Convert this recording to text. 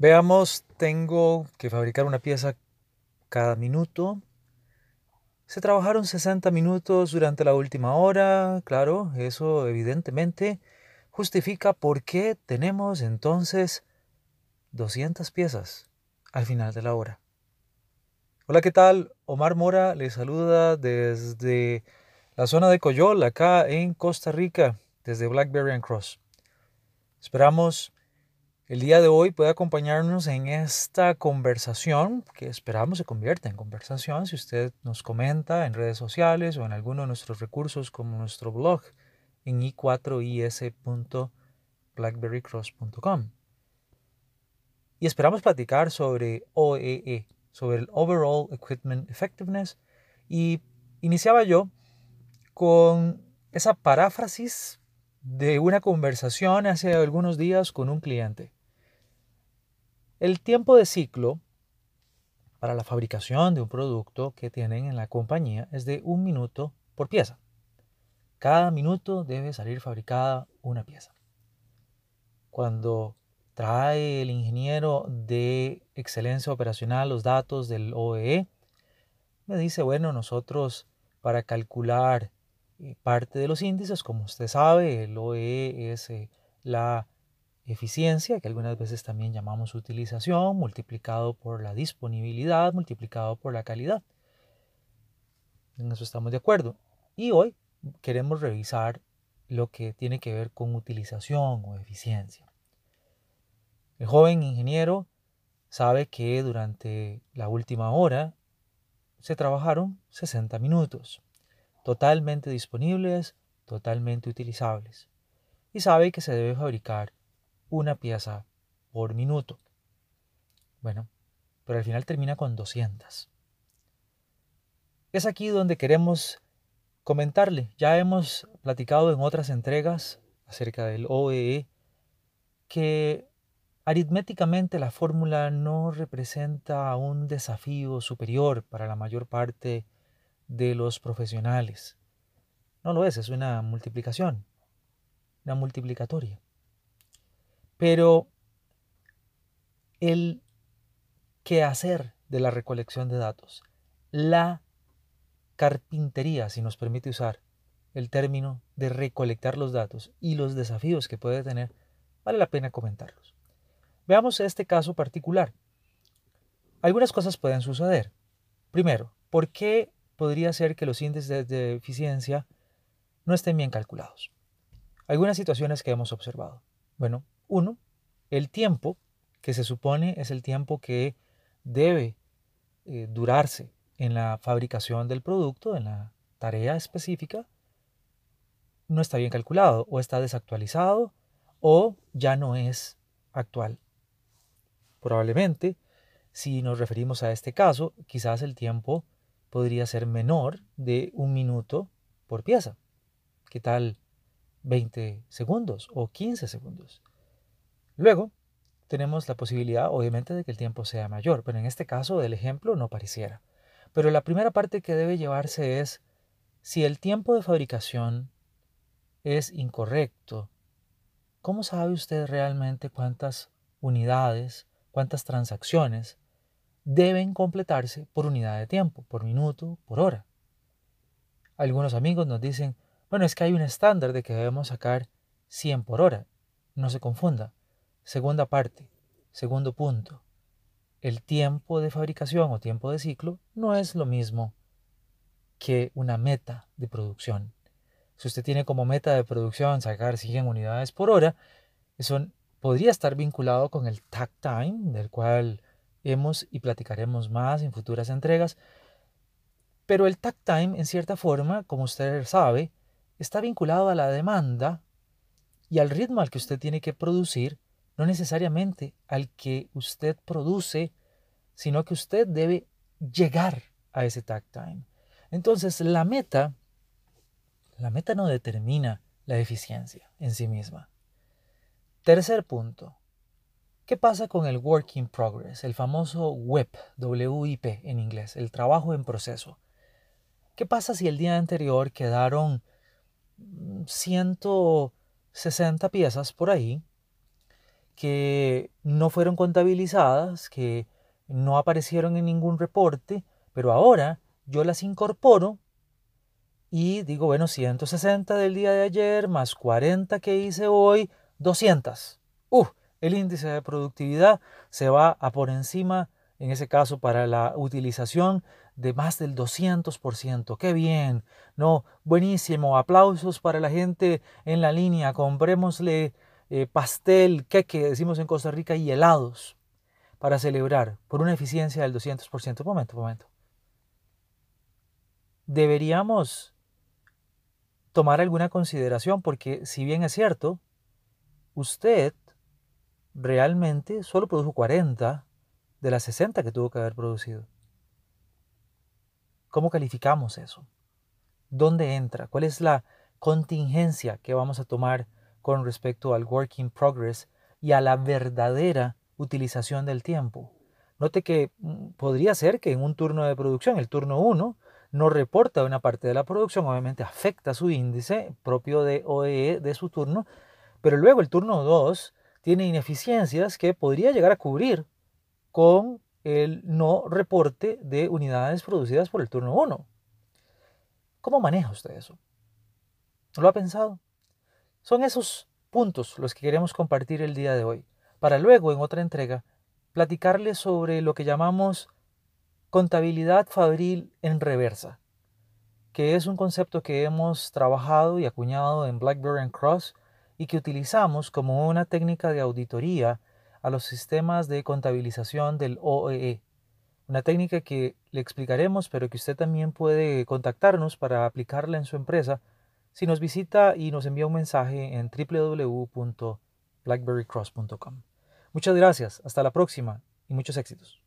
Veamos, tengo que fabricar una pieza cada minuto. Se trabajaron 60 minutos durante la última hora, claro, eso evidentemente justifica por qué tenemos entonces 200 piezas al final de la hora. Hola, ¿qué tal? Omar Mora les saluda desde la zona de Coyol, acá en Costa Rica, desde Blackberry and Cross. Esperamos el día de hoy puede acompañarnos en esta conversación que esperamos se convierta en conversación si usted nos comenta en redes sociales o en alguno de nuestros recursos como nuestro blog en i4is.blackberrycross.com. Y esperamos platicar sobre OEE, e, sobre el Overall Equipment Effectiveness. Y iniciaba yo con esa paráfrasis de una conversación hace algunos días con un cliente. El tiempo de ciclo para la fabricación de un producto que tienen en la compañía es de un minuto por pieza. Cada minuto debe salir fabricada una pieza. Cuando trae el ingeniero de excelencia operacional los datos del OEE, e, me dice, bueno, nosotros para calcular eh, parte de los índices, como usted sabe, el OEE e es eh, la eficiencia, que algunas veces también llamamos utilización, multiplicado por la disponibilidad, multiplicado por la calidad. En eso estamos de acuerdo. Y hoy queremos revisar lo que tiene que ver con utilización o eficiencia. El joven ingeniero sabe que durante la última hora se trabajaron 60 minutos, totalmente disponibles, totalmente utilizables, y sabe que se debe fabricar una pieza por minuto. Bueno, pero al final termina con 200. Es aquí donde queremos comentarle. Ya hemos platicado en otras entregas acerca del OEE e que aritméticamente la fórmula no representa un desafío superior para la mayor parte de los profesionales. No lo es, es una multiplicación, una multiplicatoria. Pero el quehacer de la recolección de datos, la carpintería, si nos permite usar el término de recolectar los datos y los desafíos que puede tener, vale la pena comentarlos. Veamos este caso particular. Algunas cosas pueden suceder. Primero, ¿por qué podría ser que los índices de eficiencia no estén bien calculados? Algunas situaciones que hemos observado. Bueno, uno, el tiempo, que se supone es el tiempo que debe eh, durarse en la fabricación del producto, en la tarea específica, no está bien calculado o está desactualizado o ya no es actual. Probablemente, si nos referimos a este caso, quizás el tiempo podría ser menor de un minuto por pieza. ¿Qué tal 20 segundos o 15 segundos? Luego, tenemos la posibilidad, obviamente, de que el tiempo sea mayor, pero en este caso del ejemplo no pareciera. Pero la primera parte que debe llevarse es si el tiempo de fabricación es incorrecto, ¿cómo sabe usted realmente cuántas unidades, cuántas transacciones deben completarse por unidad de tiempo, por minuto, por hora? Algunos amigos nos dicen, bueno, es que hay un estándar de que debemos sacar 100 por hora. No se confunda. Segunda parte, segundo punto. El tiempo de fabricación o tiempo de ciclo no es lo mismo que una meta de producción. Si usted tiene como meta de producción sacar 100 unidades por hora, eso podría estar vinculado con el tag time, del cual hemos y platicaremos más en futuras entregas. Pero el tag time, en cierta forma, como usted sabe, está vinculado a la demanda y al ritmo al que usted tiene que producir no necesariamente al que usted produce, sino que usted debe llegar a ese tag time. Entonces, la meta, la meta no determina la eficiencia en sí misma. Tercer punto. ¿Qué pasa con el work in progress, el famoso WIP, WIP en inglés, el trabajo en proceso? ¿Qué pasa si el día anterior quedaron 160 piezas por ahí que no fueron contabilizadas, que no aparecieron en ningún reporte, pero ahora yo las incorporo y digo, bueno, 160 del día de ayer más 40 que hice hoy, 200. Uh, el índice de productividad se va a por encima, en ese caso para la utilización de más del 200%. ¡Qué bien! No, buenísimo. Aplausos para la gente en la línea. Comprémosle eh, pastel, queque, decimos en Costa Rica, y helados para celebrar por una eficiencia del 200%. Momento, momento. Deberíamos tomar alguna consideración porque si bien es cierto, usted realmente solo produjo 40 de las 60 que tuvo que haber producido. ¿Cómo calificamos eso? ¿Dónde entra? ¿Cuál es la contingencia que vamos a tomar con respecto al work in progress y a la verdadera utilización del tiempo? Note que mm, podría ser que en un turno de producción, el turno 1, no reporta una parte de la producción, obviamente afecta su índice propio de OEE e de su turno, pero luego el turno 2 tiene ineficiencias que podría llegar a cubrir con el no reporte de unidades producidas por el turno 1. ¿Cómo maneja usted eso? ¿Lo ha pensado? Son esos puntos los que queremos compartir el día de hoy, para luego en otra entrega platicarles sobre lo que llamamos contabilidad fabril en reversa, que es un concepto que hemos trabajado y acuñado en BlackBerry and Cross y que utilizamos como una técnica de auditoría a los sistemas de contabilización del OEE. E. Una técnica que le explicaremos, pero que usted también puede contactarnos para aplicarla en su empresa si nos visita y nos envía un mensaje en www.blackberrycross.com. Muchas gracias, hasta la próxima y muchos éxitos.